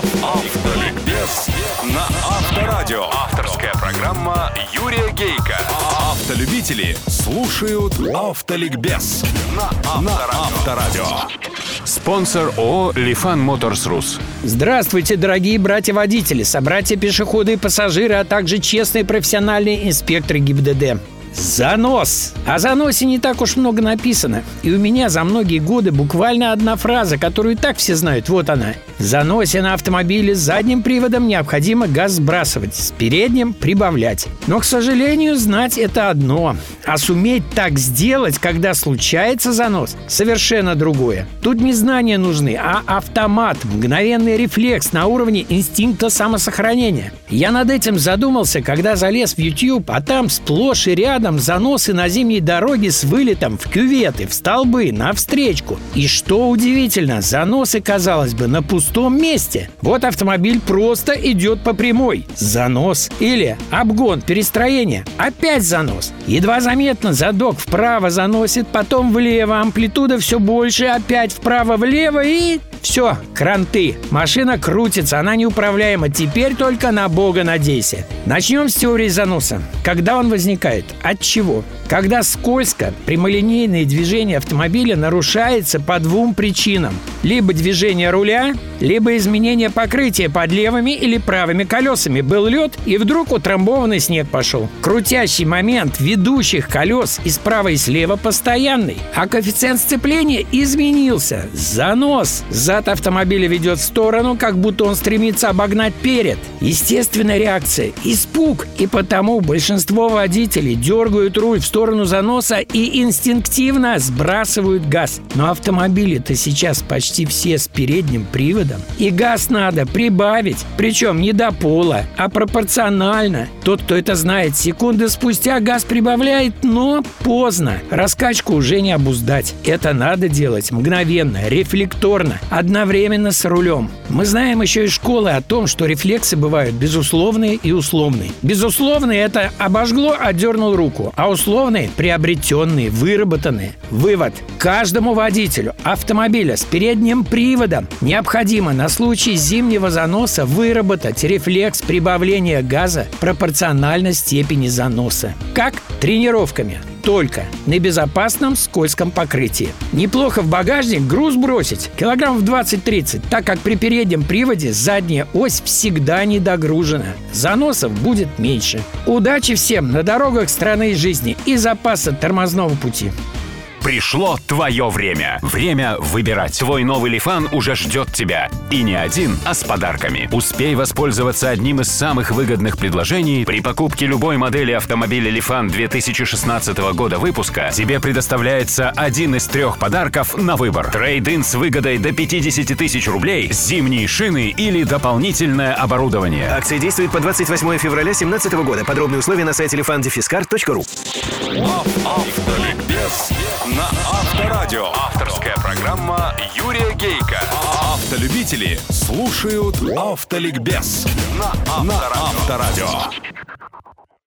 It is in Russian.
Автоликбез на Авторадио. Авторская программа Юрия Гейка. Автолюбители слушают Автоликбез на Авторадио. Спонсор ООО «Лифан Моторс Рус». Здравствуйте, дорогие братья-водители, собратья пешеходы и пассажиры, а также честные профессиональные инспекторы ГИБДД. Занос. О заносе не так уж много написано. И у меня за многие годы буквально одна фраза, которую так все знают. Вот она. В заносе на автомобиле с задним приводом необходимо газ сбрасывать, с передним прибавлять. Но, к сожалению, знать это одно. А суметь так сделать, когда случается занос, совершенно другое. Тут не знания нужны, а автомат, мгновенный рефлекс на уровне инстинкта самосохранения. Я над этим задумался, когда залез в YouTube, а там сплошь и рядом заносы на зимней дороге с вылетом в кюветы, в столбы, на встречку. И что удивительно, заносы, казалось бы, на пустом месте. Вот автомобиль просто идет по прямой. Занос. Или обгон, перестроение. Опять занос. Едва заметно задок вправо заносит, потом влево. Амплитуда все больше, опять вправо-влево и все, кранты. Машина крутится, она неуправляема. Теперь только на Бога надейся. Начнем с теории заноса. Когда он возникает? От чего? Когда скользко, прямолинейное движение автомобиля нарушается по двум причинам. Либо движение руля, либо изменение покрытия под левыми или правыми колесами. Был лед, и вдруг утрамбованный снег пошел. Крутящий момент ведущих колес и справа и слева постоянный. А коэффициент сцепления изменился. Занос. Зад автомобиля ведет в сторону, как будто он стремится обогнать перед. Естественная реакция – испуг. И потому большинство водителей дергают руль в сторону заноса и инстинктивно сбрасывают газ. Но автомобили-то сейчас почти все с передним приводом. И газ надо прибавить. Причем не до пола, а пропорционально. Тот, кто это знает, секунды спустя газ прибавляет, но поздно. Раскачку уже не обуздать. Это надо делать мгновенно, рефлекторно, одновременно с рулем. Мы знаем еще из школы о том, что рефлексы бывают безусловные и условные. Безусловные – это обожгло, отдернул руку, а условные – приобретенные, выработанные. Вывод. Каждому водителю автомобиля с передним приводом необходимо на случай зимнего заноса выработать рефлекс прибавления газа пропорционально степени заноса. Как? Тренировками только на безопасном скользком покрытии. Неплохо в багажник груз бросить, килограмм в 20-30, так как при переднем приводе задняя ось всегда не догружена. Заносов будет меньше. Удачи всем на дорогах страны и жизни и запаса тормозного пути. Пришло твое время. Время выбирать. Твой новый Лифан уже ждет тебя. И не один, а с подарками. Успей воспользоваться одним из самых выгодных предложений. При покупке любой модели автомобиля Лифан 2016 года выпуска тебе предоставляется один из трех подарков на выбор. Трейд-ин с выгодой до 50 тысяч рублей, зимние шины или дополнительное оборудование. Акция действует по 28 февраля 2017 года. Подробные условия на сайте lifandefiscar.ru Автоликбез на Авторадио. Авторская программа Юрия Гейка. Автолюбители слушают Автоликбез на Авторадио.